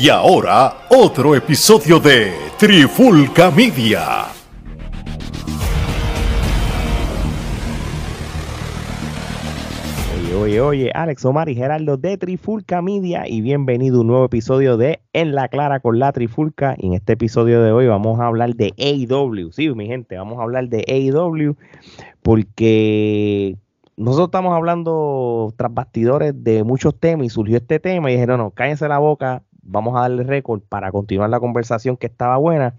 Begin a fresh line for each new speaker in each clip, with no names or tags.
Y ahora, otro episodio de Trifulca Media.
Oye, oye, oye, Alex Omar y Gerardo de Trifulca Media y bienvenido a un nuevo episodio de En la Clara con la Trifulca. Y en este episodio de hoy vamos a hablar de AEW. Sí, mi gente, vamos a hablar de AEW porque nosotros estamos hablando tras bastidores de muchos temas y surgió este tema y dijeron, no, cállense la boca, vamos a darle récord para continuar la conversación que estaba buena.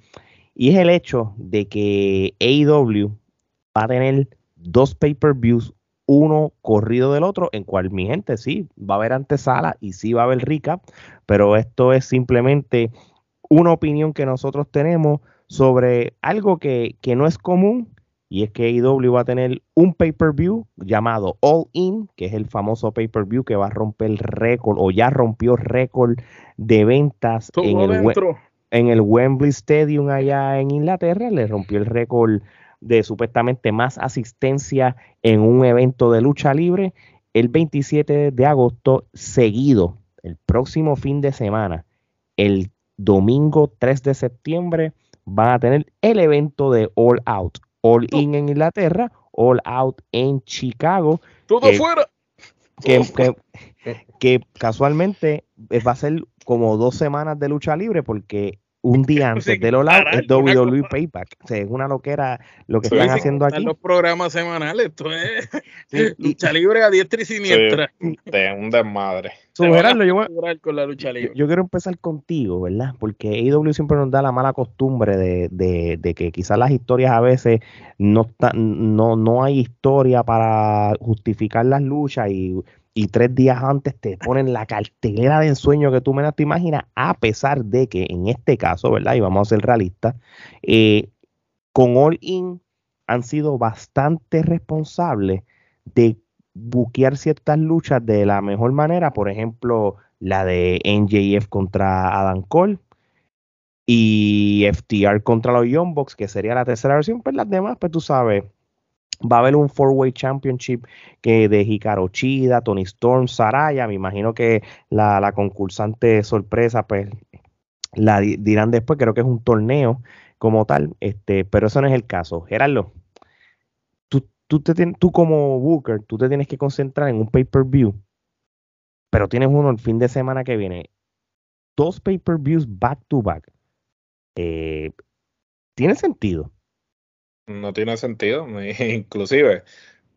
Y es el hecho de que AEW va a tener dos pay-per-views, uno corrido del otro, en cual mi gente sí va a haber antesala y sí va a haber recap, pero esto es simplemente una opinión que nosotros tenemos sobre algo que, que no es común y es que AEW va a tener un pay-per-view llamado All In, que es el famoso pay-per-view que va a romper el récord o ya rompió récord de ventas en el, en el, Wembley Stadium allá en Inglaterra. Le rompió el récord de supuestamente más asistencia en un evento de lucha libre el 27 de agosto seguido, el próximo fin de semana, el domingo 3 de septiembre, van a tener el evento de All Out All In en Inglaterra, All Out en Chicago.
Todo fuera.
Que, casualmente va a ser como dos semanas de lucha libre porque un día antes de All Out es WWE Payback. O sea, es una loquera lo que están haciendo aquí.
los programas semanales, esto es lucha libre a diestra y siniestra.
de un desmadre.
yo, quiero empezar contigo, ¿verdad? Porque AEW siempre nos da la mala costumbre de, que quizás las historias a veces no, no, no hay historia para justificar las luchas y, tres días antes te ponen la cartelera de ensueño que tú menos te imaginas, a pesar de que en este caso, ¿verdad? Y vamos a ser realistas, eh, con All In han sido bastante responsables de buquear ciertas luchas de la mejor manera, por ejemplo, la de NJF contra Adam Cole y FTR contra los Young Bucks, que sería la tercera versión, pues las demás, pues tú sabes, va a haber un four-way championship que de Hikaru Chida, Tony Storm, Saraya, me imagino que la, la concursante sorpresa, pues la dirán después, creo que es un torneo como tal, este, pero eso no es el caso. Gerardo, tú, te, tú como Booker, tú te tienes que concentrar en un pay-per-view, pero tienes uno el fin de semana que viene. Dos pay-per-views back to back. Eh, ¿Tiene sentido?
No tiene sentido. Inclusive,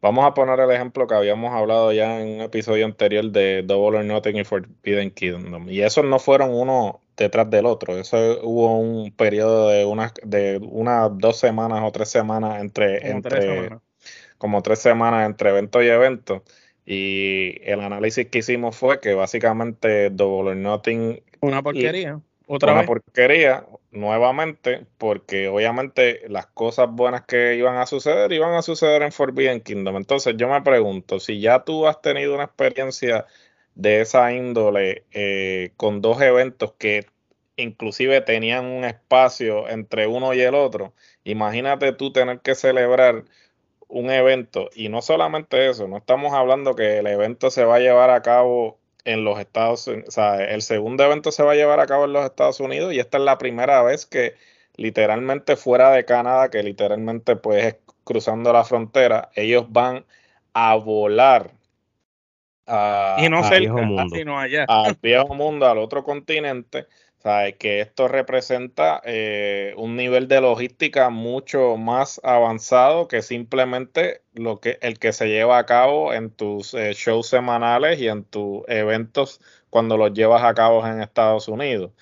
vamos a poner el ejemplo que habíamos hablado ya en un episodio anterior de Double or Nothing y Forbidden Kingdom. Y esos no fueron uno detrás del otro. Eso hubo un periodo de unas de unas dos semanas o tres semanas entre, entre como tres semanas entre evento y evento. Y el análisis que hicimos fue que básicamente Double or Nothing.
Una porquería.
Otra una porquería, nuevamente, porque obviamente las cosas buenas que iban a suceder iban a suceder en Forbidden Kingdom. Entonces yo me pregunto, si ya tú has tenido una experiencia de esa índole eh, con dos eventos que inclusive tenían un espacio entre uno y el otro, imagínate tú tener que celebrar un evento, y no solamente eso, no estamos hablando que el evento se va a llevar a cabo en los Estados Unidos, o sea, el segundo evento se va a llevar a cabo en los Estados Unidos y esta es la primera vez que literalmente fuera de Canadá, que literalmente pues cruzando la frontera, ellos van a volar
a, y no
sino allá. al viejo mundo, al otro continente, sea, que esto representa eh, un nivel de logística mucho más avanzado que simplemente lo que el que se lleva a cabo en tus eh, shows semanales y en tus eventos cuando los llevas a cabo en Estados Unidos.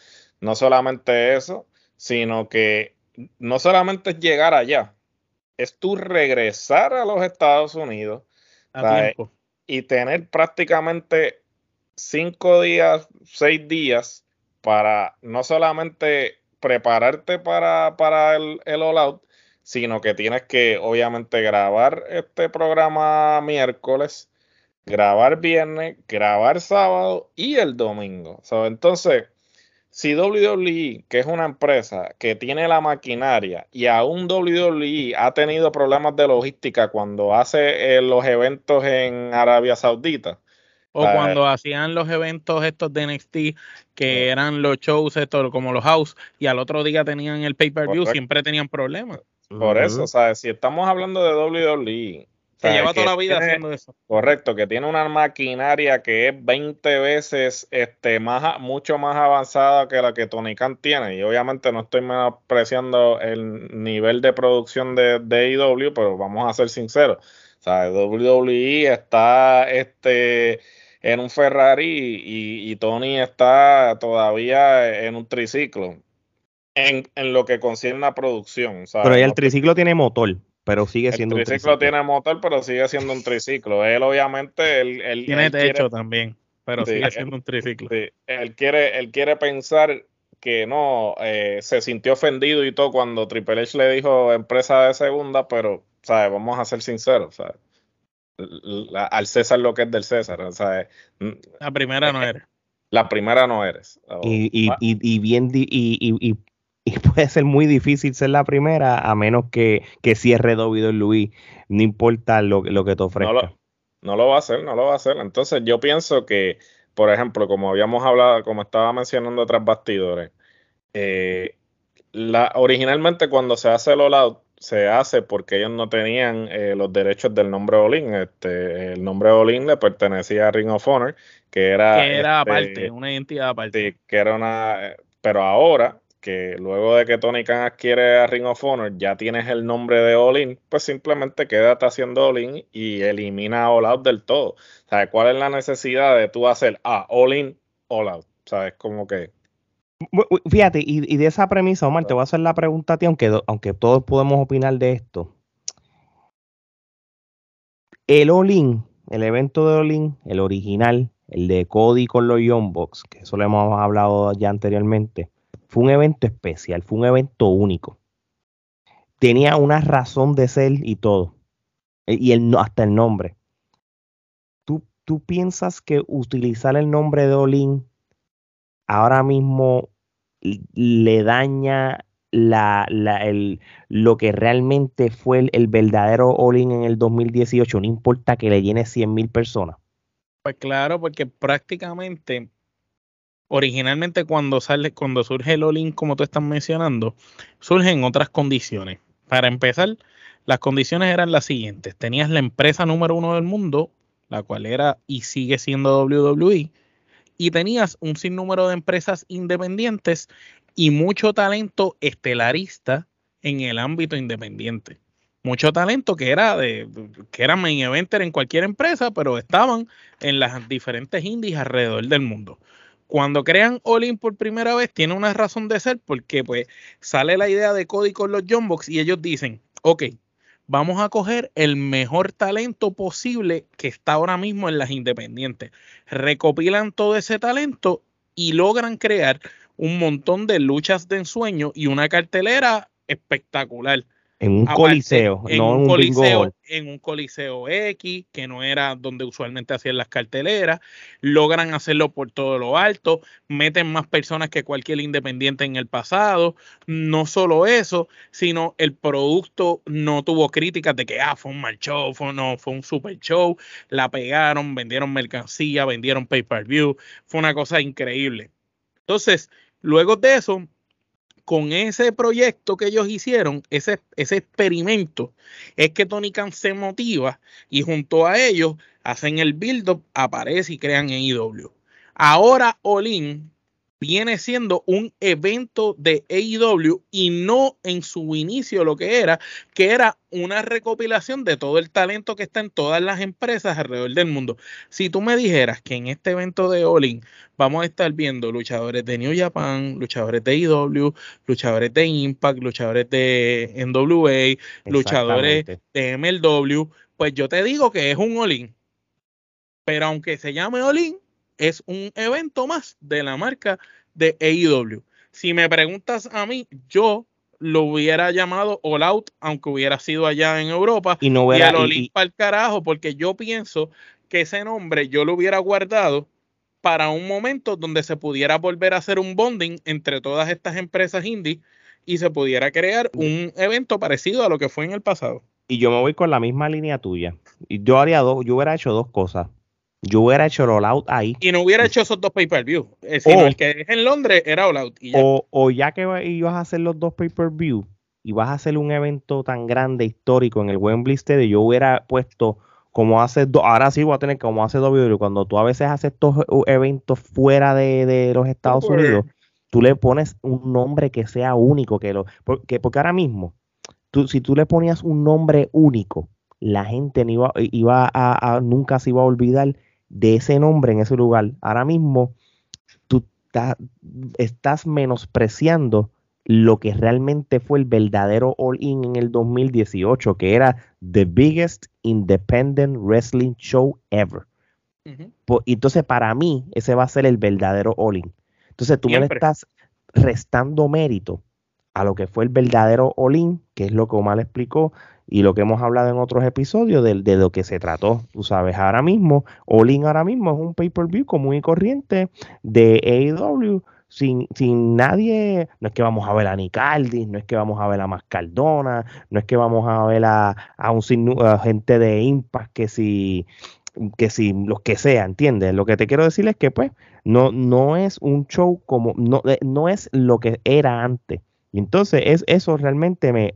No solamente eso, sino que no solamente es llegar allá, es tú regresar a los Estados Unidos y tener prácticamente cinco días, seis días para no solamente prepararte para, para el, el All Out, sino que tienes que obviamente grabar este programa miércoles, grabar viernes, grabar sábado y el domingo. entonces, si WWE, que es una empresa que tiene la maquinaria y aún WWE ha tenido problemas de logística cuando hace eh, los eventos en Arabia Saudita,
O cuando hacían los eventos estos de NXT, que eran los shows estos como los house, y al otro día tenían el pay-per-view, siempre tenían problemas.
Por eso, o sea, si estamos hablando de WWE,
se lleva toda la vida haciendo eso.
Correcto, que tiene una maquinaria que es 20 veces este, más, mucho más avanzada que la que Tony Khan tiene. Y obviamente no estoy menospreciando el nivel de producción de, de AEW, pero vamos a ser sinceros. O sea, WWE está este, en un Ferrari y, Tony está todavía en un triciclo. En, en lo que concierne a producción.
Pero el triciclo tiene motor pero sigue siendo
un triciclo. tiene motor, pero sigue siendo un triciclo. Él obviamente él,
tiene techo también, pero sigue siendo un triciclo.
él quiere él quiere pensar que no eh, se sintió ofendido y todo cuando Triple H le dijo empresa de segunda, pero ¿sabes? vamos a ser sinceros, ¿sabes? Al César lo que es del César, ¿sabes?
La primera no eres.
La primera no eres.
y, y, y, bien y, y, y puede ser muy difícil ser la primera a menos que, que cierre Luis, no importa lo, lo que te ofrezca.
No lo, va a hacer, no lo va a hacer. Entonces yo pienso que, por ejemplo, como habíamos hablado, como estaba mencionando otras bastidores, eh, la, originalmente cuando se hace el all se hace porque ellos no tenían eh, los derechos del nombre Olin. Este, el nombre Olin le pertenecía a Ring of Honor, que era...
Que era este, aparte, una identidad aparte.
Sí, que era una... Pero ahora que luego de que Tony Khan adquiere a Ring of Honor, ya tienes el nombre de All In, pues simplemente quédate haciendo All In y elimina All Out del todo. ¿Sabes cuál es la necesidad de tú hacer ah, All In, All Out? ¿Sabes? Como que.
Fíjate, y, de esa premisa, Omar, te voy a hacer la pregunta a ti, aunque, aunque todos podemos opinar de esto. El All In, el evento de All In, el original, el de Cody con los Young Bucks, que eso lo hemos hablado ya anteriormente fue un evento especial, fue un evento único. Tenía una razón de ser y todo. E, y el, hasta el nombre. ¿Tú, ¿Tú piensas que utilizar el nombre de Olin ahora mismo le daña lo que realmente fue el, verdadero Olin en el 2018? No importa que le llene 100 mil personas.
Pues claro, porque prácticamente originalmente cuando sale, cuando surge el all como tú estás mencionando, surgen otras condiciones. Para empezar, las condiciones eran las siguientes. Tenías la empresa número uno del mundo, la cual era y sigue siendo WWE, y tenías un sinnúmero de empresas independientes y mucho talento estelarista en el ámbito independiente. Mucho talento que era de que era main eventer en cualquier empresa, pero estaban en las diferentes indies alrededor del mundo cuando crean All por primera vez, tiene una razón de ser porque pues sale la idea de Cody con los Jumbox y ellos dicen, ok, vamos a coger el mejor talento posible que está ahora mismo en las independientes. Recopilan todo ese talento y logran crear un montón de luchas de ensueño y una cartelera espectacular.
En un coliseo, en no un, coliseo,
En un coliseo X, que no era donde usualmente hacían las carteleras. Logran hacerlo por todo lo alto. Meten más personas que cualquier independiente en el pasado. No solo eso, sino el producto no tuvo críticas de que ah, fue un mal show, fue, no, fue un super show. La pegaron, vendieron mercancía, vendieron pay-per-view. Fue una cosa increíble. Entonces, luego de eso, con ese proyecto que ellos hicieron, ese, ese experimento, es que Tony Khan se motiva y junto a ellos hacen el build-up, aparece y crean en IW. Ahora Olin viene siendo un evento de AEW y no en su inicio lo que era, que era una recopilación de todo el talento que está en todas las empresas alrededor del mundo. Si tú me dijeras que en este evento de All vamos a estar viendo luchadores de New Japan, luchadores de AEW, luchadores de Impact, luchadores de NWA, luchadores de MLW, pues yo te digo que es un All Pero aunque se llame All es un evento más de la marca de AEW. Si me preguntas a mí, yo lo hubiera llamado All Out, aunque hubiera sido allá en Europa,
y no hubiera,
y al el carajo, porque yo pienso que ese nombre yo lo hubiera guardado para un momento donde se pudiera volver a hacer un bonding entre todas estas empresas indie y se pudiera crear un evento parecido a lo que fue en el pasado.
Y yo me voy con la misma línea tuya. Y yo haría dos, yo hubiera hecho dos cosas yo hubiera hecho el All Out ahí.
Y no hubiera hecho esos dos pay-per-view. Eh, sino el que es en Londres era All Out.
O, o, ya que ibas a hacer los dos pay-per-view y vas a hacer un evento tan grande, histórico en el Wembley Stadium, yo hubiera puesto como hace, ahora sí voy a tener como hace WWE, cuando tú a veces haces estos eventos fuera de, los Estados Unidos, tú le pones un nombre que sea único, que lo, porque, porque ahora mismo, tú, si tú le ponías un nombre único, la gente no iba, iba a, nunca se iba a olvidar de ese nombre en ese lugar. Ahora mismo tú estás menospreciando lo que realmente fue el verdadero All-In en el 2018, que era The Biggest Independent Wrestling Show Ever. y entonces, para mí, ese va a ser el verdadero All-In. Entonces, tú me estás restando mérito a lo que fue el verdadero All-In, que es lo que Omar explicó, y lo que hemos hablado en otros episodios de, de lo que se trató. Tú sabes, ahora mismo, All-In ahora mismo es un pay-per-view común y corriente de AEW. Sin, sin, nadie, no es que vamos a ver a Nicaldis, no es que vamos a ver a Mascardona, no es que vamos a ver a, a un gente de Impact que si que si los que sea, ¿entiendes? Lo que te quiero decir es que pues no, no es un show como, no, eh, no es lo que era antes. Y entonces es, eso realmente me,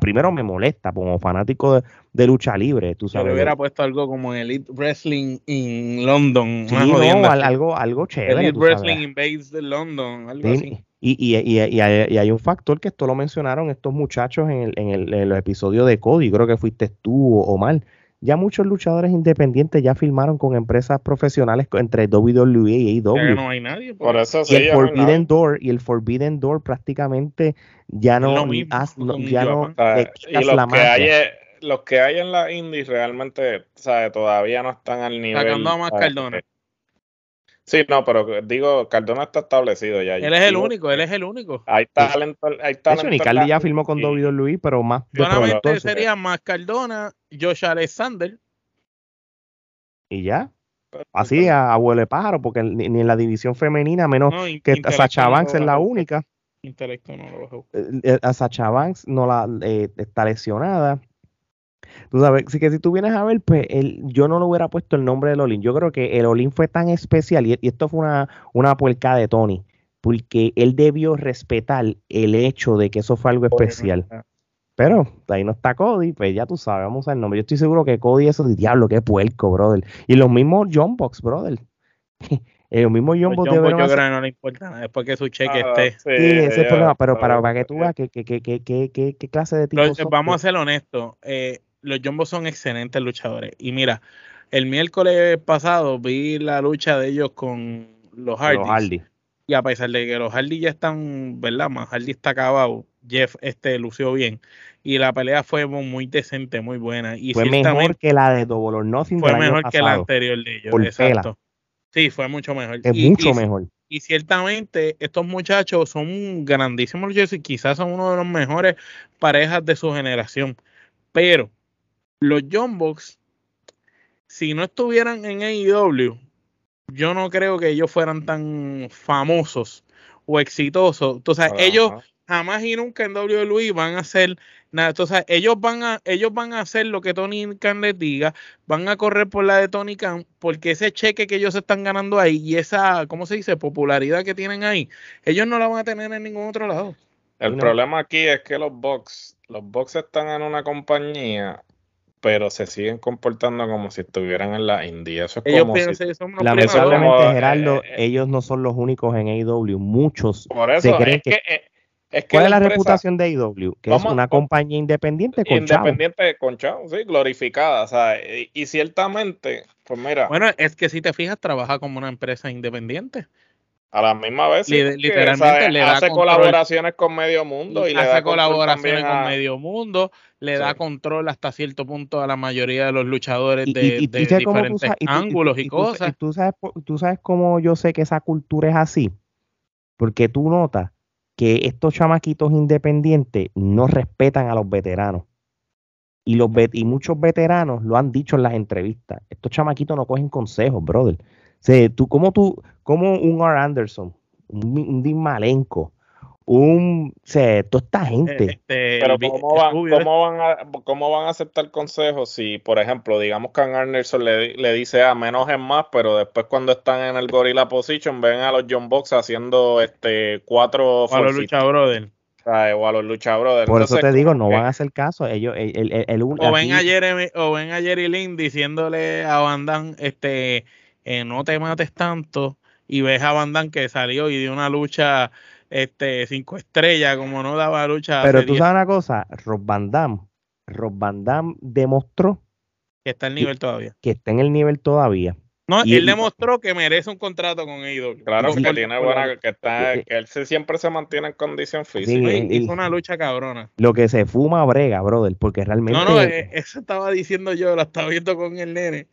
primero me molesta como fanático de, lucha libre, tú sabes.
Yo hubiera puesto algo como Elite Wrestling in London.
Sí, no, algo, algo chévere.
Elite Wrestling in Base de London, algo así.
Y, y, y, y, hay, un factor que esto lo mencionaron estos muchachos en el, en el, en el episodio de Cody, creo que fuiste tú o, mal ya muchos luchadores independientes ya firmaron con empresas profesionales entre WWE y AEW.
no hay nadie.
Por, eso
y el Forbidden Door y el Forbidden Door prácticamente ya no, ya no
y los que hay los que hay en la indie realmente todavía no están al nivel.
Sacando a más Cardona.
Sí, no, pero digo, Cardona está establecido ya.
Él es el único, él es el único.
Hay talento, hay talento.
Eso, ya firmó con WWE, pero más.
Solamente sería más Cardona, Josh Alexander.
Y ya. Así, a abuelo de pájaro, porque ni, en la división femenina, menos que Sacha Banks es la única.
Intelecto no lo bajo.
Eh, eh, a Sacha Banks no la eh, está lesionada. Tú sabes, si que si tú vienes a ver, pues el, yo no le hubiera puesto el nombre del Olin. Yo creo que el Olin fue tan especial y, esto fue una, una puerca de Tony, porque él debió respetar el hecho de que eso fue algo especial. Pero ahí no está Cody, pues ya tú sabes, vamos al nombre. Yo estoy seguro que Cody eso de diablo, qué puerco, brother. Y los mismos John Box, brother. los mismos John Box
yo creo que no le importa nada, después que su cheque ah, esté.
Sí, ese es el problema, pero para, para que tú veas qué que, clase de tipo.
Vamos a ser honestos. Eh, los Jumbos son excelentes luchadores. Y mira, el miércoles pasado vi la lucha de ellos con los Hardy. Y a pesar de que los Hardy ya están, ¿verdad? Más Hardy está acabado. Jeff este lució bien. Y la pelea fue muy decente, muy buena. Y
fue mejor que la de Double or Nothing.
Fue mejor que la anterior de ellos. exacto. Sí, fue mucho mejor.
Es mucho mejor.
Y ciertamente estos muchachos son grandísimos luchadores y quizás son uno de los mejores parejas de su generación. Pero los John Box, si no estuvieran en AEW, yo no creo que ellos fueran tan famosos o exitosos. Entonces, ellos jamás y nunca en WWE van a hacer nada. Entonces, ellos van a, ellos van a hacer lo que Tony Khan les diga, van a correr por la de Tony Khan, porque ese cheque que ellos están ganando ahí y esa, ¿cómo se dice?, popularidad que tienen ahí, ellos no la van a tener en ningún otro lado.
El problema aquí es que los Box, los Box están en una compañía pero se siguen comportando como si estuvieran en la India. Eso es como si,
Lamentablemente, Gerardo, eh, eh, ellos no son los únicos en AEW. Muchos se creen que, eh, ¿Cuál es la reputación de AEW? Que es una compañía independiente
con Independiente con chavo, sí, glorificada. O sea, y, ciertamente, pues mira.
Bueno, es que si te fijas, trabaja como una empresa independiente.
A la misma vez,
literalmente le
hace colaboraciones con medio mundo y, le
hace colaboraciones con medio mundo, le da control hasta cierto punto a la mayoría de los luchadores de, diferentes ángulos y, cosas.
Tú, sabes, tú sabes cómo yo sé que esa cultura es así, porque tú notas que estos chamaquitos independientes no respetan a los veteranos. Y, los y muchos veteranos lo han dicho en las entrevistas. Estos chamaquitos no cogen consejos, brother tú, como tú, como un R. Anderson, un, un Dean Malenko, un, o sea, toda esta gente.
Este, Pero ¿cómo van, ¿cómo, van a, ¿cómo van a aceptar consejos si, por ejemplo, digamos que a Anderson le, le dice a ah, menos es más, pero después cuando están en el Gorilla Position ven a los John Box haciendo este cuatro
o a los Lucha Brothers.
O a los Lucha Brothers.
Por eso te digo, no van a hacer caso. Ellos, el, el,
o, ven a Jeremy, o ven a Jerry Lynn diciéndole a Van este, eh, no te mates tanto. Y ves a Van que salió y dio una lucha este cinco estrellas, como no daba lucha.
Pero tú sabes una cosa, Rob Van Damme, Rob Van Damme demostró
que está en el nivel todavía.
Que está en el nivel todavía.
No, y él demostró que merece un contrato con AEW.
Claro que tiene buena, que está, que él siempre se mantiene en condición física.
Sí, hizo una lucha cabrona.
Lo que se fuma brega, brother, porque realmente.
No, no, eh, eso estaba diciendo yo, lo estaba viendo con el nene.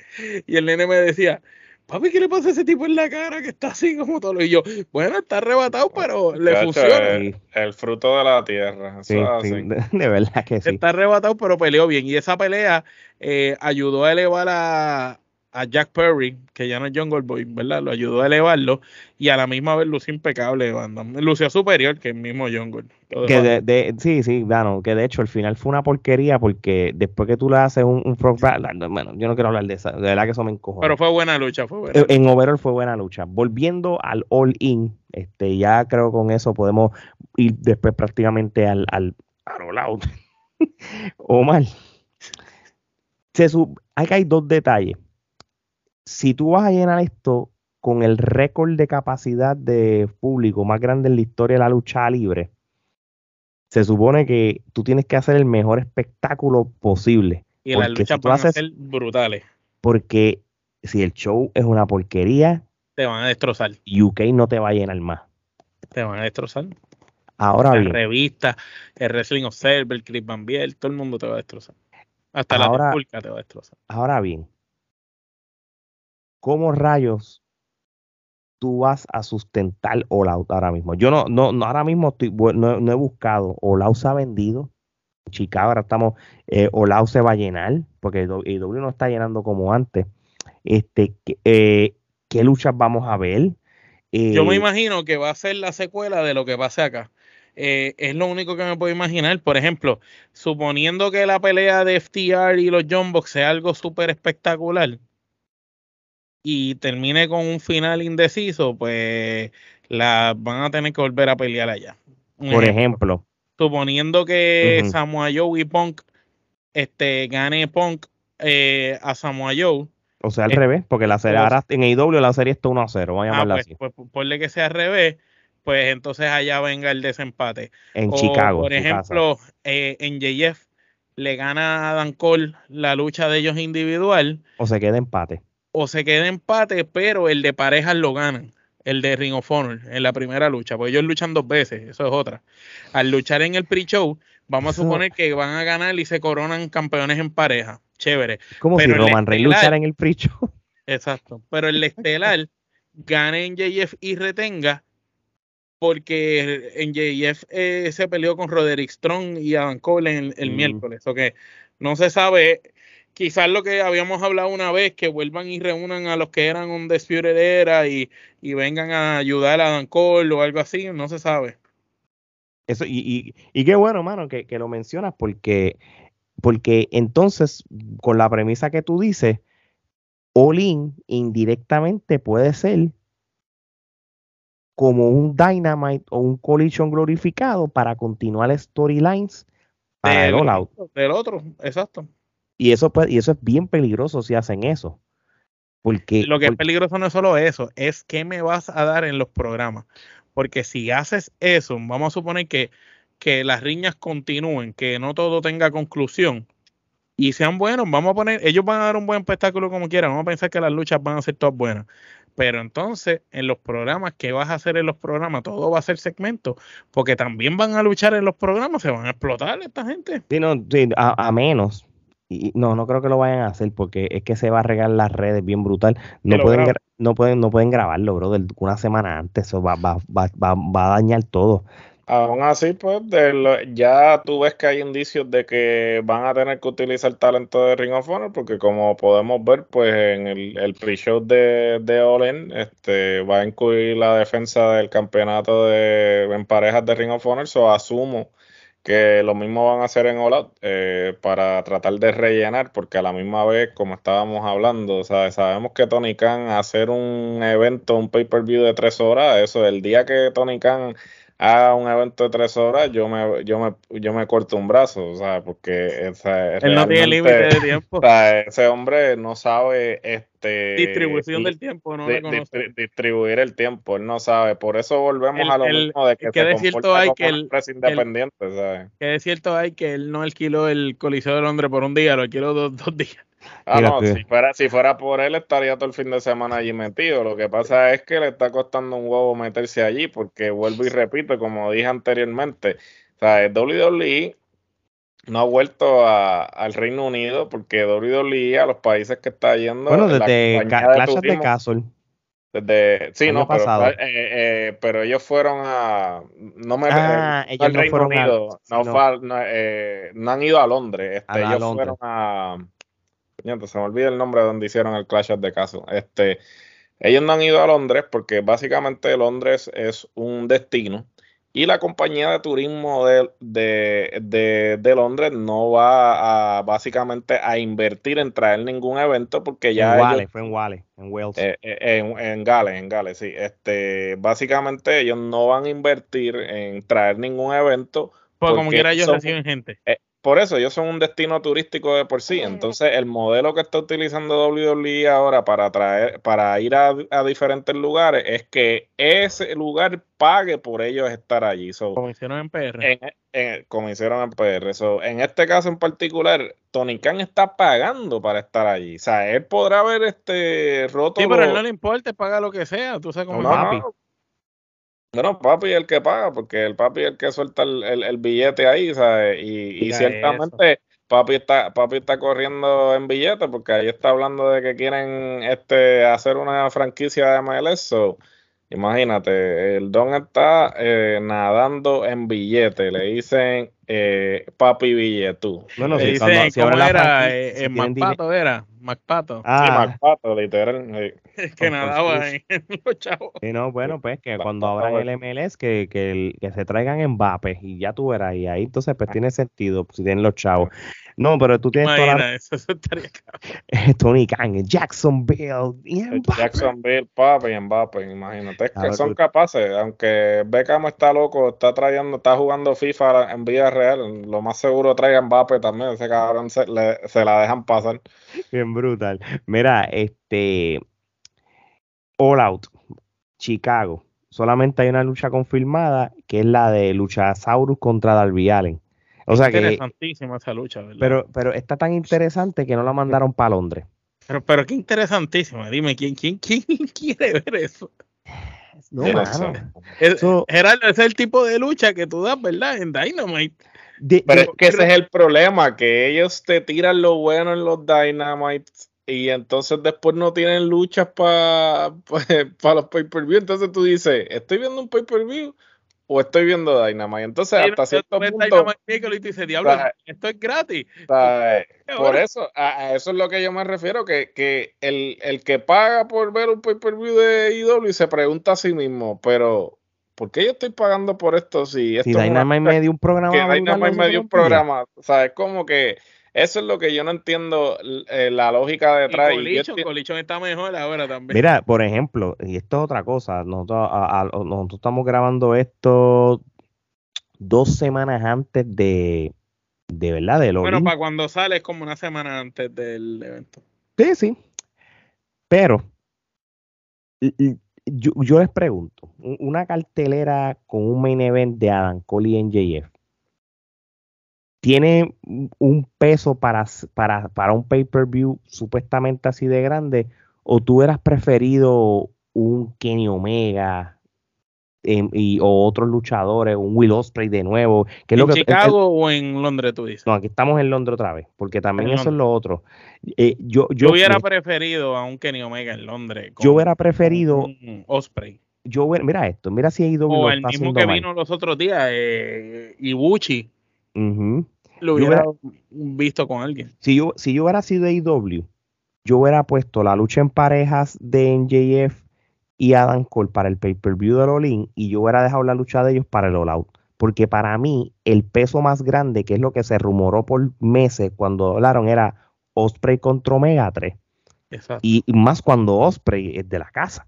Y el nene me decía, papi, ¿qué le pasa a ese tipo en la cara que está así como todo? Y yo, bueno, está arrebatado, pero le funciona.
El, fruto de la tierra.
Sí, de, verdad que sí.
Está arrebatado, pero peleó bien. Y esa pelea eh, ayudó a elevar a, a Jack Perry, que ya no es Jungle Boy, ¿verdad? Lo ayudó a elevarlo y a la misma vez lució impecable banda. Lució superior que el mismo Jungle.
Que de, sí, sí, bueno, que de hecho el final fue una porquería porque después que tú le haces un, un frog bueno, yo no quiero hablar de eso, de verdad que eso me encojo.
Pero fue buena lucha, fue buena.
En overall fue buena lucha. Volviendo al all in, este, ya creo con eso podemos ir después prácticamente al, al, all out. o mal. Se sub, hay dos detalles si tú vas a llenar esto con el récord de capacidad de público más grande en la historia de la lucha libre, se supone que tú tienes que hacer el mejor espectáculo posible.
Y las luchas van a ser brutales.
Porque si el show es una porquería,
te van a destrozar.
UK no te va a llenar más.
Te van a destrozar.
Ahora
la
bien.
revista, el Wrestling Observer, el Clip Van Biel, todo el mundo te va a destrozar. Hasta la pulca te va a destrozar.
Ahora bien, ¿cómo rayos tú vas a sustentar Out ahora mismo? Yo no, no, ahora mismo estoy, no, he buscado. Out se ha vendido. En Chicago ahora estamos, eh, Out se va a llenar, porque el W no está llenando como antes. Este, eh, ¿Qué luchas vamos a ver?
Yo me eh, imagino que va a ser la secuela de lo que pase acá. Eh, es lo único que me puedo imaginar. Por ejemplo, suponiendo que la pelea de FTR y los John Box sea algo súper espectacular, y termine con un final indeciso, pues la van a tener que volver a pelear allá.
Por ejemplo,
Suponiendo que Samoa Joe y Punk este, gane Punk eh, a Samoa Joe.
O sea, al revés, porque la serie ahora en AEW la serie está 1 a 0, vamos a ah, llamarla
pues,
así.
Pues, pues ponle que sea al revés, pues entonces allá venga el desempate.
En Chicago.
Por ejemplo, eh, en JF le gana a Dan Cole la lucha de ellos individual.
O se queda empate
o se queda empate, pero el de parejas lo ganan, el de Ring of Honor, en la primera lucha, porque ellos luchan dos veces, eso es otra. Al luchar en el pre-show, vamos a suponer que van a ganar y se coronan campeones en pareja. Chévere.
Como si Roman Reigns luchara en el pre-show.
Exacto. Pero el estelar gane en JF y retenga, porque en JF eh, se peleó con Roderick Strong y Adam Cole el, mm. miércoles. O que no se sabe quizás lo que habíamos hablado una vez, que vuelvan y reúnan a los que eran un Disputed Era y, vengan a ayudar a Dan Cole o algo así, no se sabe.
Eso, y, y, qué bueno, mano, que, lo mencionas, porque, porque entonces, con la premisa que tú dices, All In indirectamente puede ser como un Dynamite o un Collision glorificado para continuar storylines para el All Out.
Del otro, exacto.
Y eso, pues, y eso es bien peligroso si hacen eso. Porque,
Lo que es peligroso no es solo eso, es qué me vas a dar en los programas. Porque si haces eso, vamos a suponer que, que las riñas continúen, que no todo tenga conclusión y sean buenos, vamos a poner, ellos van a dar un buen espectáculo como quieran, vamos a pensar que las luchas van a ser todas buenas. Pero entonces, en los programas, ¿qué vas a hacer en los programas? Todo va a ser segmento, porque también van a luchar en los programas, se van a explotar esta gente.
Sí, no, sí, a, a menos y no, no creo que lo vayan a hacer porque es que se va a regar las redes bien brutal. No pueden, no pueden, no pueden grabarlo, bro, una semana antes. Eso va, va, va, va, a dañar todo.
Aún así, pues ya tú ves que hay indicios de que van a tener que utilizar el talento de Ring of Honor, porque como podemos ver, pues en el, el pre-show de, de All este, va a incluir la defensa del campeonato de, en parejas de Ring of Honor, so asumo que lo mismo van a hacer en All eh, para tratar de rellenar, porque a la misma vez, como estábamos hablando, sabemos que Tony Khan hacer un evento, un pay-per-view de tres horas, eso, el día que Tony Khan a un evento de tres horas, yo me, yo me, yo me corto un brazo, o sea, porque
él no tiene límite de tiempo.
O sea, ese hombre no sabe este
distribución del tiempo, no
distribuir el tiempo, él no sabe. Por eso volvemos a lo mismo de que,
que se comporta
hay
que él,
independiente, ¿sabes?
Que es cierto hay que él no alquiló el Coliseo de Londres por un día, lo alquiló dos, dos días.
Ah, no, si fuera, si fuera por él estaría todo el fin de semana allí metido. Lo que pasa es que le está costando un huevo meterse allí porque vuelvo y repito, como dije anteriormente, o sea, WWE no ha vuelto al Reino Unido porque WWE a los países que está yendo...
Bueno, desde Clash de Castle.
Desde, sí, no, pero, eh, eh, pero, ellos fueron a. No me.
Ah, ellos no fueron
Unido, a, no, eh, no, han ido a Londres. Este, ellos fueron a se me olvida el nombre de donde hicieron el Clash de Caso. Este, ellos no han ido a Londres porque básicamente Londres es un destino y la compañía de turismo de, de, Londres no va a básicamente a invertir en traer ningún evento porque ya
en Wales, fue en Wales, en Wales.
Eh, eh, en, en, Gales, en Gales, sí. Este, básicamente ellos no van a invertir en traer ningún evento.
Pues como quiera ellos reciben gente.
Eh, por eso ellos son un destino turístico de por sí. Entonces, el modelo que está utilizando WWE ahora para traer, para ir a, diferentes lugares es que ese lugar pague por ellos estar allí.
como hicieron en PR.
como hicieron en PR. en este caso en particular, Tony Khan está pagando para estar allí. O sea, él podrá haber este roto.
Sí, pero a él no le importa, paga lo que sea. Tú sabes cómo
no, bueno, papi es el que paga, porque el papi es el que suelta el, billete ahí, ¿sabes? Y, y ciertamente papi está, papi está corriendo en billete, porque ahí está hablando de que quieren este hacer una franquicia de MLS. So, Imagínate, el don está eh, nadando en billete, le dicen eh, papi billetú.
Bueno, le dicen, ¿cómo era? Eh, Macpato era, Macpato.
Ah. Sí, Macpato, literal.
Es que nadaba en los chavos.
Sí, no, bueno, pues que cuando abran el MLS, que, que, que se traigan Mbappé y ya tú verás, y ahí entonces pues tiene sentido, pues, si tienen los chavos. No, pero tú tienes
toda eso, eso estaría
Tony Khan, Jacksonville.
Y Jacksonville, Papa y Mbappé, imagínate. Es que son capaces, aunque Beckham está loco, está trayendo, está jugando FIFA en vida real, lo más seguro trae Mbappé también, ese cabrón se, se la dejan pasar.
Bien brutal. Mira, este All Out, Chicago. Solamente hay una lucha confirmada, que es la de Luchasaurus contra Darby Allen. O sea
interesantísima esa lucha, ¿verdad?
Pero, pero está tan interesante que no la mandaron para Londres.
Pero, pero qué interesantísima. Dime, ¿quién, quién, quién quiere ver eso?
No, mano.
Gerardo, ese es el tipo de lucha que tú das, ¿verdad? En Dynamite.
Pero es que ese es el problema, que ellos te tiran lo bueno en los Dynamite y entonces después no tienen luchas para pa, los pay-per-view. Entonces tú dices, estoy viendo un pay-per-view o estoy viendo Dynamite. Entonces, hasta cierto punto.
Y dice, diablo, esto es gratis.
Por eso, a, eso es lo que yo me refiero, que, que el, el que paga por ver un pay-per-view de IW se pregunta a sí mismo, pero ¿por qué yo estoy pagando por esto si esto
si Dynamite me dio un programa?
Que Dynamite me dio un programa. O sea, es como que eso es lo que yo no entiendo eh, la lógica detrás.
Y Colichon, está mejor ahora también.
Mira, por ejemplo, y esto es otra cosa, nosotros, estamos grabando esto dos semanas antes de, de verdad, de lo
Bueno, para cuando sale es como una semana antes del evento.
Sí, sí. Pero yo, yo les pregunto, una cartelera con un main event de Adam Cole y NJF tiene un peso para, para, para un pay-per-view supuestamente así de grande, o tú hubieras preferido un Kenny Omega em, y, o otros luchadores, un Will Ospreay de nuevo.
Que ¿En Chicago o en Londres tú dices?
No, aquí estamos en Londres otra vez, porque también eso es lo otro. Eh, yo,
yo, hubiera preferido a un Kenny Omega en Londres.
Yo hubiera preferido...
Un Osprey
yo mira esto, mira si AEW
o el mismo que vino los otros días, eh, Ibuchi. Lo hubiera, visto con alguien.
Si yo, si yo hubiera sido AEW, yo hubiera puesto la lucha en parejas de NJF y Adam Cole para el pay-per-view de All y yo hubiera dejado la lucha de ellos para el All Out. Porque para mí, el peso más grande, que es lo que se rumoró por meses cuando hablaron, era Osprey contra Omega 3. Y, más cuando Osprey es de la casa.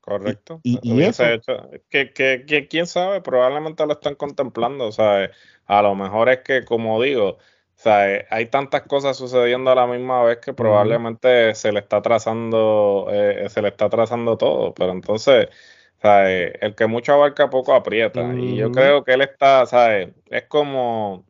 Correcto. Y, eso, que, quién sabe, probablemente lo están contemplando. O sea, a lo mejor es que, como digo, hay tantas cosas sucediendo a la misma vez que probablemente se le está trazando, eh, se le está trazando todo. Pero entonces, el que mucho abarca poco aprieta. Y yo creo que él está, ¿sabes? Es como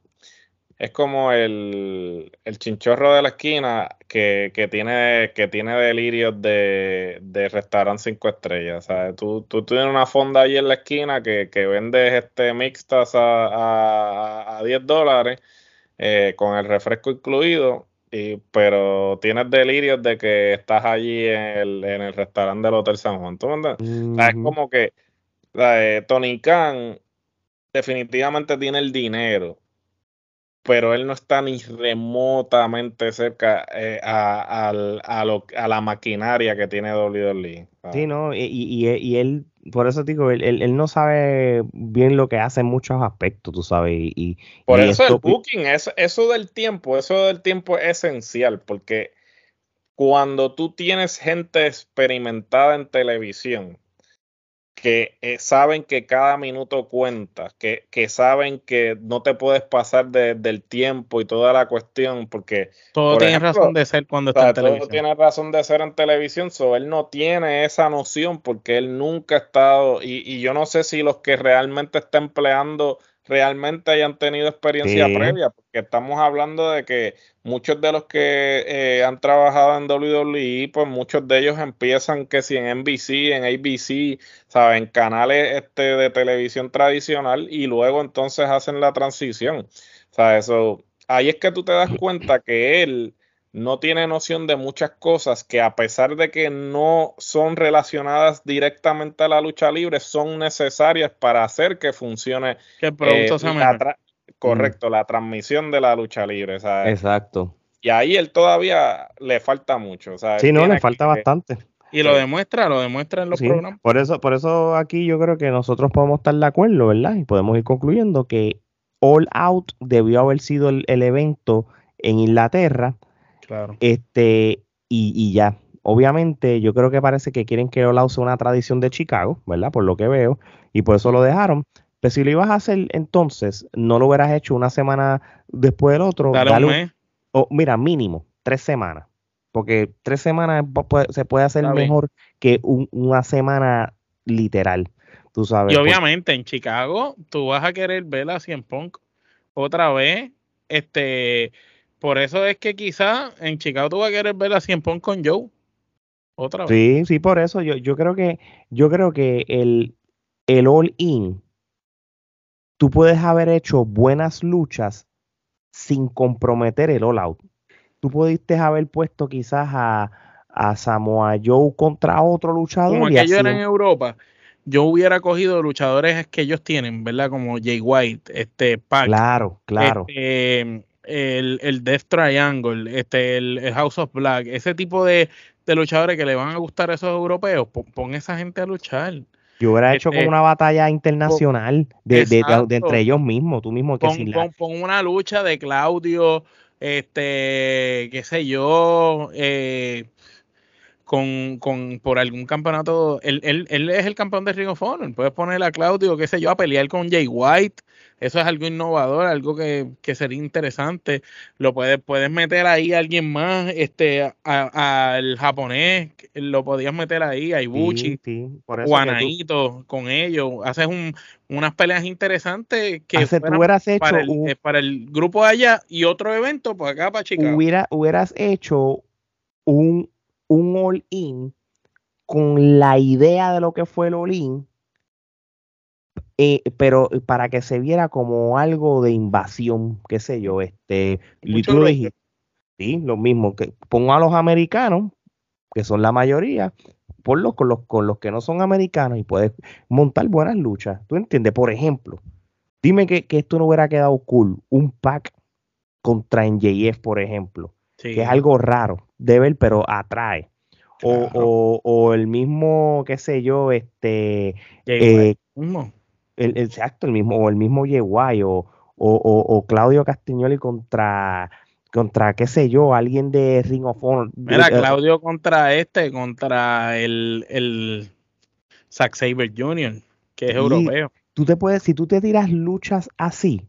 es como el, chinchorro de la esquina que, tiene, que tiene delirios de, de restaurante cinco estrellas. ¿sabes? Tú, tú tienes una fonda ahí en la esquina que, que vendes este mixtas a, a, 10 dólares eh, con el refresco incluido, y, pero tienes delirios de que estás allí en el, en el restaurante del Hotel San Juan. ¿Tú Es como que Tony Khan definitivamente tiene el dinero pero él no está ni remotamente cerca eh, a, a, la maquinaria que tiene WWE.
Sí, no, y, y, él, por eso digo, él, él, no sabe bien lo que hace en muchos aspectos, tú sabes. Y,
por eso el booking, eso, eso del tiempo, eso del tiempo es esencial, porque cuando tú tienes gente experimentada en televisión, que eh, saben que cada minuto cuenta, que, que, saben que no te puedes pasar del tiempo y toda la cuestión, porque...
Todo tiene razón de ser cuando está en televisión.
Todo tiene razón de ser en televisión, so él no tiene esa noción porque él nunca ha estado, y, y yo no sé si los que realmente está empleando realmente hayan tenido experiencia previa, porque estamos hablando de que muchos de los que eh, han trabajado en WWE, pues muchos de ellos empiezan que si en NBC, en ABC, saben, canales este de televisión tradicional y luego entonces hacen la transición. O sea, eso ahí es que tú te das cuenta que él no tiene noción de muchas cosas que a pesar de que no son relacionadas directamente a la lucha libre, son necesarias para hacer que funcione
que producto
eh, correcto, la transmisión de la lucha libre.
Exacto.
Y ahí él todavía le falta mucho.
Sí, no, le falta bastante.
Y lo demuestra, lo demuestra en los programas.
Por eso, por eso aquí yo creo que nosotros podemos estar de acuerdo, ¿verdad? Y podemos ir concluyendo que All Out debió haber sido el evento en Inglaterra este, y, ya. Obviamente, yo creo que parece que quieren que All sea una tradición de Chicago, ¿verdad? Por lo que veo, y por eso lo dejaron. Pero si lo ibas a hacer entonces, no lo hubieras hecho una semana después del otro.
Dale,
O, mira, mínimo, tres semanas. Porque tres semanas se puede hacer mejor que una semana literal. Tú sabes.
Y obviamente en Chicago, tú vas a querer ver a Cien Punk otra vez. Este por eso es que quizá en Chicago tú vas a querer ver a Cien Pong con Joe. Otra vez.
Sí, sí, por eso yo, yo creo que yo creo que el, el all in tú puedes haber hecho buenas luchas sin comprometer el all out. Tú pudiste haber puesto quizás a, a Samoa Joe contra otro luchador.
Como aquello era en Europa, yo hubiera cogido luchadores que ellos tienen, ¿verdad? Como Jay White, este Pac.
Claro, claro.
Este, el, el Death Triangle, este, el, House of Black, ese tipo de, luchadores que le van a gustar a esos europeos, pon, esa gente a luchar.
Yo hubiera hecho como este, una batalla internacional de, entre ellos mismos, tú mismo que
pon, una lucha de Claudio, este, qué sé yo, eh, con, con, por algún campeonato, él, él, él, es el campeón de Ring of Honor, puedes poner a Claudio, qué sé yo, a pelear con Jay White, eso es algo innovador, algo que, sería interesante. Lo puedes, puedes meter ahí a alguien más, este, al japonés, lo podías meter ahí, a Ibuchi, Juanito, con ellos. Haces un, unas peleas interestes que para, el, eh, para el grupo de allá y otro evento por acá para Chicago.
Hubiera, hubieras hecho un, un all-in con la idea de lo que fue el all-in eh, pero para que se viera como algo de invasión, qué sé yo, este, lo sí, lo mismo, que pongo a los americanos, que son la mayoría, ponlo con los, con los que no son americanos y puedes montar buenas luchas. ¿Tú entiendes? Por ejemplo, dime que, esto no hubiera quedado cool. Un pack contra NJF, por ejemplo. Que es algo raro de ver, pero atrae. O, o, el mismo, qué sé yo, este. Eh, el, exacto, el mismo, o el mismo Yeguay, o, o, Claudio Castagnoli contra contra, qué sé yo, alguien de Ring of Honor.
Mira, eh, Claudio contra este, contra el, el Zack Saber Jr., que es europeo.
Tú te puedes, si tú te tiras luchas así,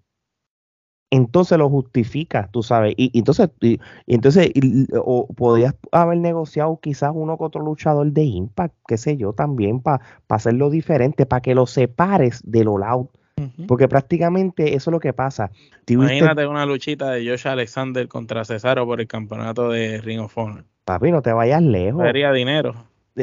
entonces lo justificas, tú sabes. Y, entonces, y, entonces o podías haber negociado quizás uno con otro luchador de Impact, qué sé yo, también para hacerlo diferente, para que lo separes de lo loud porque prácticamente eso es lo que pasa.
Imagínate una luchita de Josh Alexander contra Cesaro por el campeonato de Ring of Honor.
Papi, no te vayas lejos.
Sería dinero.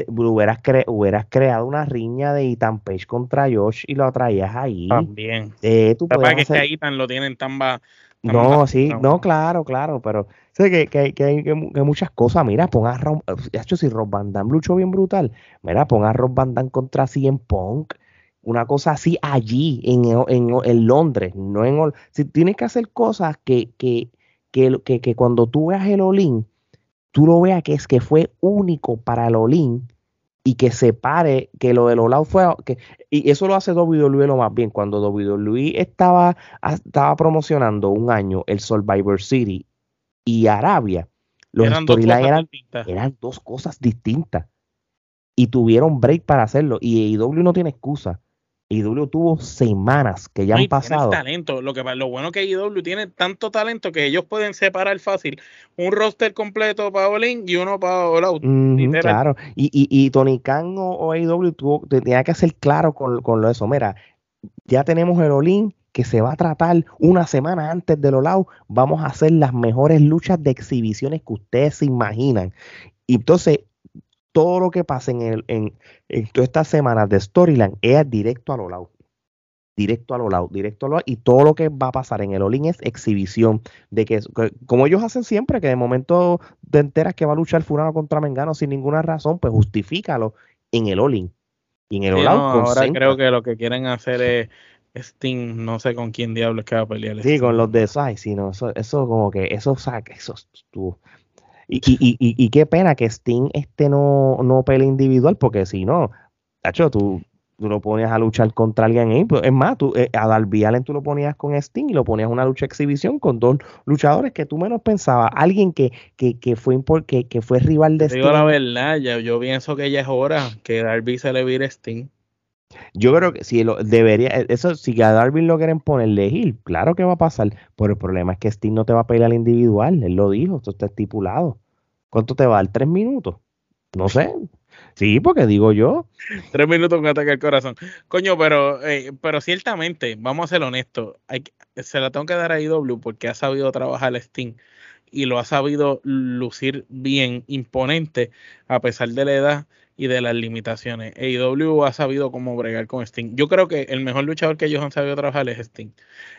Hubieras, hubieras creado una riña de Ethan Page contra Josh y lo traías ahí.
También.
Eh, tú
para que hacer... Ethan lo tienen tan bajo.
No, sí, no, claro, claro, pero sé que, que, que, hay muchas cosas. Mira, pon a Rob, hecho si Rob Van Damme luchó bien brutal. Mira, pon a Rob Van Damme contra CM Punk una cosa así allí, en, en, Londres, no en... Si tienes que hacer cosas que, que, que, que, cuando tú veas el Olin, tú lo veas que es que fue único para el Olin y que separe que lo del Olau fue que y eso lo hace WWE lo más bien. Cuando WWE estaba estaba promocionando un año el Survivor City y Arabia los eran eran, eran, dos cosas distintas. Y tuvieron break para hacerlo. Y AEW no tiene excusa IW tuvo semanas que ya han pasado.
talento. Lo, que, lo bueno que IW tiene tanto talento que ellos pueden separar fácil un roster completo para Olin y uno para All Out.
claro. Y, y, y, Tony Khan o, o tuvo, tenía que ser claro con, con lo eso. Mira, ya tenemos el Olin que se va a tratar una semana antes del All Out. Vamos a hacer las mejores luchas de exhibiciones que ustedes se imaginan. Y entonces todo lo que pasa en, el, en, todas estas semanas de Storyline es directo a lo lado. Directo a lo lado, directo a lo. Y todo lo que va a pasar en el All-In es exhibición. De que, como ellos hacen siempre, que de momento te enteras que va a luchar Furano contra Mengano sin ninguna razón, pues justifícalo en el All-In. Y en el All Out.
ahora creo que lo que quieren hacer es Sting, no sé con quién diablos que va a pelear.
Sí, con los de Sai, sí, no, eso, eso como que, eso saca, eso, tú, y, y, y, y, qué pena que Sting este no, no pelea individual, porque si no, tacho, tú, tú lo ponías a luchar contra alguien ahí. Pues, es más, tú, eh, a Darby Allen tú lo ponías con Sting y lo ponías una lucha exhibición con dos luchadores que tú menos pensabas. Alguien que, que, que fue que, que fue rival de
Sting. Digo la verdad, yo, yo pienso que ya es hora que Darby se le vire Sting.
Yo creo que si lo debería, e, eso, si a Darwin lo quieren ponerle Hill, claro que va a pasar, pero el problema es que Steve no te va a pelear al individual, él lo dijo, esto está estipulado. ¿Cuánto te va a dar? ¿Tres minutos? No sé. Sí, porque digo yo.
Tres minutos con ataque al corazón. Coño, pero, eh, pero ciertamente, vamos a ser honestos, se la tengo que dar a IW porque ha sabido trabajar el Steam y lo ha sabido lucir bien, imponente, a pesar de la edad y de las limitaciones. AEW ha sabido cómo bregar con Sting. Yo creo que el mejor luchador que ellos han sabido trabajar es Sting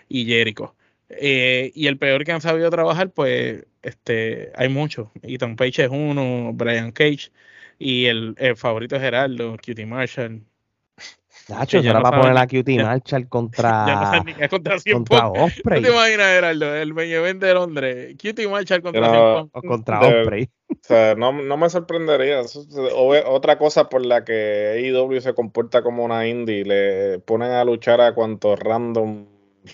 y Jericho. Eh, y el peor que han sabido trabajar, pues, este, hay muchos. Ethan Page es uno, Brian Cage, y el, favorito es Gerardo, Cutie Marshall.
Nacho, eso era para poner a Cutie Marshall contra.
Ya no contra, contra Osprey. ¿No te imaginas, Gerardo? El main de Londres. Cutie Marshall contra
O contra Osprey.
O sea, no, no me sorprendería. otra cosa por la que AEW se comporta como una indie, le ponen a luchar a cuantos random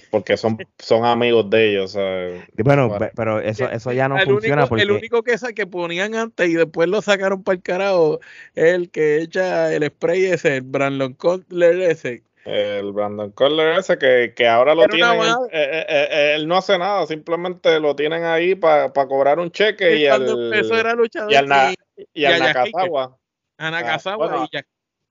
porque son, son amigos de ellos.
Bueno, pero eso, eso ya no funciona. porque...
El único que, que ponían antes y después lo sacaron para el carajo es el que echa el spray ese, el Brandon Cutler ese.
El Brandon Cutler ese que, que ahora lo tienen. Él, eh, eh, eh, él, no hace nada, simplemente lo tienen ahí para cobrar un cheque y, al,
era luchador
y al, y, al Nakazawa.
A Nakazawa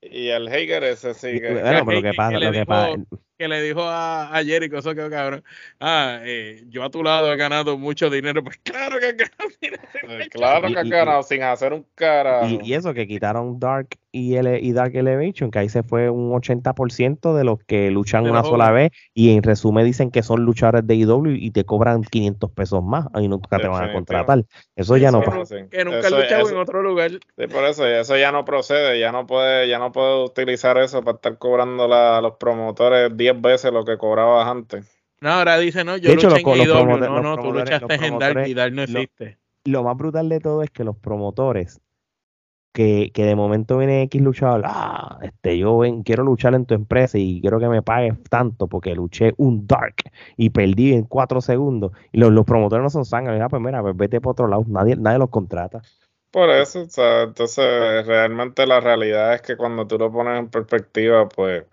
y,
y el Hager ese sí
que, bueno, pero que pasa, lo que pasa
que le dijo a, a Jericho, eso que cabrón, ah, eh, yo a tu lado he ganado mucho dinero, pues claro que he ganado dinero.
claro que he ganado sin hacer un cara.
Y, eso que quitaron Dark y, el, y Dark Elevation, que ahí se fue un 80% de los que luchan una sola vez y en resumen dicen que son luchadores de IW y te cobran 500 pesos más y nunca te van a contratar. Eso ya no pasa.
Que nunca luchado en otro lugar.
Sí, por eso, eso ya no procede, ya no puede, ya no puede utilizar eso para estar cobrando a los promotores 10 veces lo que cobrabas antes.
No, ahora dice, no, yo luché en IW, no, no, tú luchaste en Dark y Dark no existe.
lo más brutal de todo es que los promotores que, de momento viene X luchador, ah, este, yo quiero luchar en tu empresa y quiero que me pagues tanto porque luché un dark y perdí en cuatro segundos. Y los, promotores no son sangre, ah, pues mira, pues vete por otro lado, nadie, nadie los contrata.
Por eso, o sea, entonces realmente la realidad es que cuando tú lo pones en perspectiva, pues,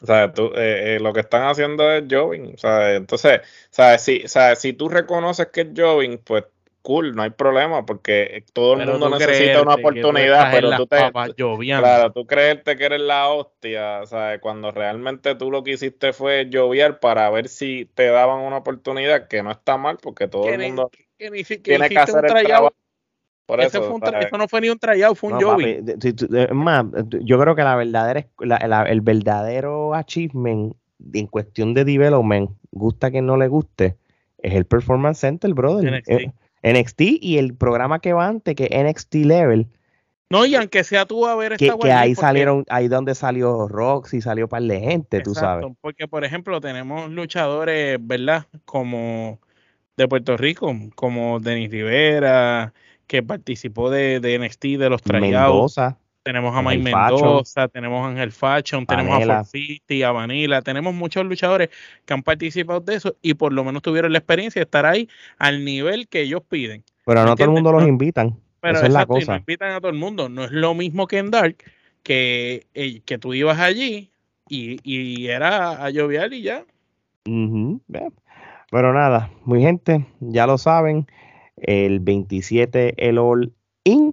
o sea, tú, eh, eh, lo que están haciendo es jobbing, o sea, entonces, o sea, si, o si tú reconoces que es jobbing, pues cool, no hay problema, porque todo el mundo necesita una oportunidad, pero tú te, claro, tú creerte que eres la hostia, ¿sabes? Cuando realmente tú lo que hiciste fue lloviar para ver si te daban una oportunidad, que no está mal, porque todo el mundo tiene que hacer el trabajo.
Por eso, eso, no fue ni un tryout, fue un no,
más, yo creo que la verdadera, el verdadero achievement en cuestión de development, gusta que no le guste, es el Performance Center, brother. NXT y el programa que va antes, que NXT Level.
No, y aunque sea tú a ver
esta Que, que ahí salieron, ahí donde salió Roxy, salió par de gente, tú sabes.
Porque, por ejemplo, tenemos luchadores, ¿verdad? Como de Puerto Rico, como Denis Rivera, que participó de, de NXT, de los trayados tenemos a Mike Mendoza, tenemos a Ángel Fashion, tenemos a Forfiti, a Vanilla, tenemos muchos luchadores que han participado de eso y por lo menos tuvieron la experiencia de estar ahí al nivel que ellos piden.
Pero no todo el mundo los invitan. Pero es la cosa.
no invitan a todo el mundo. No es lo mismo que en Dark, que, eh, que tú ibas allí y, y era a lloviar y ya.
Pero nada, muy gente, ya lo saben, el 27 el All In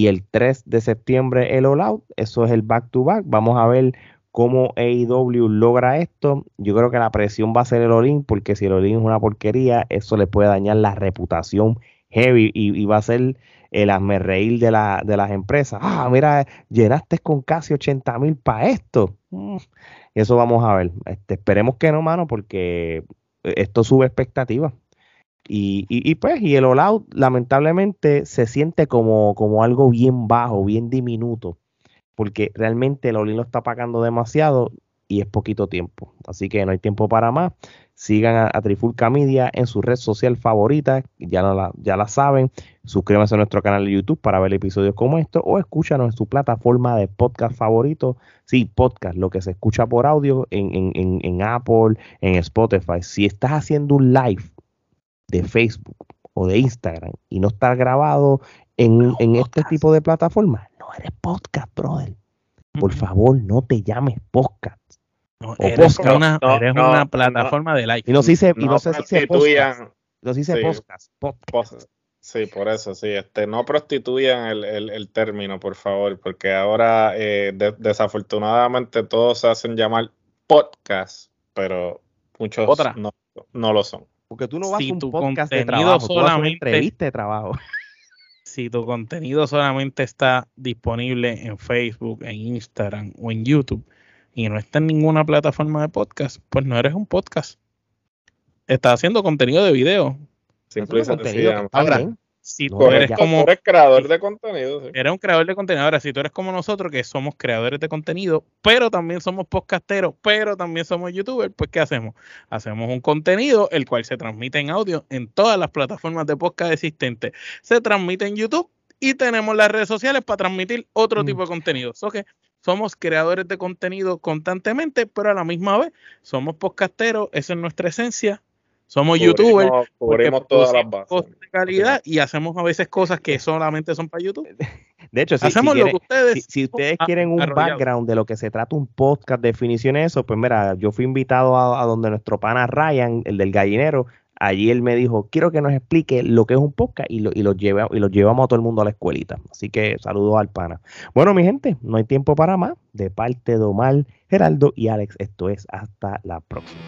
y el 3 de septiembre el All Out. Eso es el back to back. Vamos a ver cómo AEW logra esto. Yo creo que la presión va a ser el All porque si el All es una porquería, eso le puede dañar la reputación heavy y, va a ser el reír de, la, de las empresas. Ah, mira, llenaste con casi 80 mil para esto. Mm, eso vamos a ver. Este, esperemos que no, mano, porque esto sube expectativas. Y, pues, y el all out lamentablemente se siente como, como algo bien bajo, bien diminuto, porque realmente el all lo está pagando demasiado y es poquito tiempo. Así que no hay tiempo para más. Sigan a, Trifulca Media en su red social favorita, ya, la, ya la saben. Suscríbanse a nuestro canal de YouTube para ver episodios como estos o escúchanos en su plataforma de podcast favorito. Sí, podcast, lo que se escucha por audio en, en, en, en Apple, en Spotify. Si estás haciendo un live de Facebook o de Instagram y no estar grabado en, este tipo de plataformas, no eres podcast, brother. Por favor, no te llames podcast.
No, eres, Una, eres una plataforma de like.
Y no, se, y no, se dice podcast. No se dice podcast, podcast.
Sí, por eso, sí. Este, no prostituyan el, el, término, por favor, porque ahora eh, desafortunadamente todos se hacen llamar podcast, pero muchos no, no lo son.
Porque tú no vas a un podcast de trabajo, solamente, tú de trabajo.
Si tu contenido solamente está disponible en Facebook, en Instagram o en YouTube y no está en ninguna plataforma de podcast, pues no eres un podcast. Estás haciendo contenido de video.
Simple y
Ahora, si tú eres como.
Eres creador de contenido.
Eres un creador de contenido. Ahora, si tú eres como nosotros, que somos creadores de contenido, pero también somos podcasteros, pero también somos youtubers, pues ¿qué hacemos? Hacemos un contenido el cual se transmite en audio en todas las plataformas de podcast existentes. Se transmite en YouTube y tenemos las redes sociales para transmitir otro mm. tipo de contenido. So que somos creadores de contenido constantemente, pero a la misma vez somos podcasteros, esa es nuestra esencia somos youtubers,
cubrimos todas las bases.
de calidad y hacemos a veces cosas que solamente son para YouTube.
De hecho, si, hacemos lo que ustedes, si, ustedes quieren un background de lo que se trata un podcast, definición de eso, pues mira, yo fui invitado a, donde nuestro pana Ryan, el del gallinero, allí él me dijo, quiero que nos explique lo que es un podcast y lo, y lo, lleve, y lo llevamos a todo el mundo a la escuelita. Así que saludos al pana. Bueno, mi gente, no hay tiempo para más. De parte de Omar, Geraldo y Alex, esto es hasta la próxima.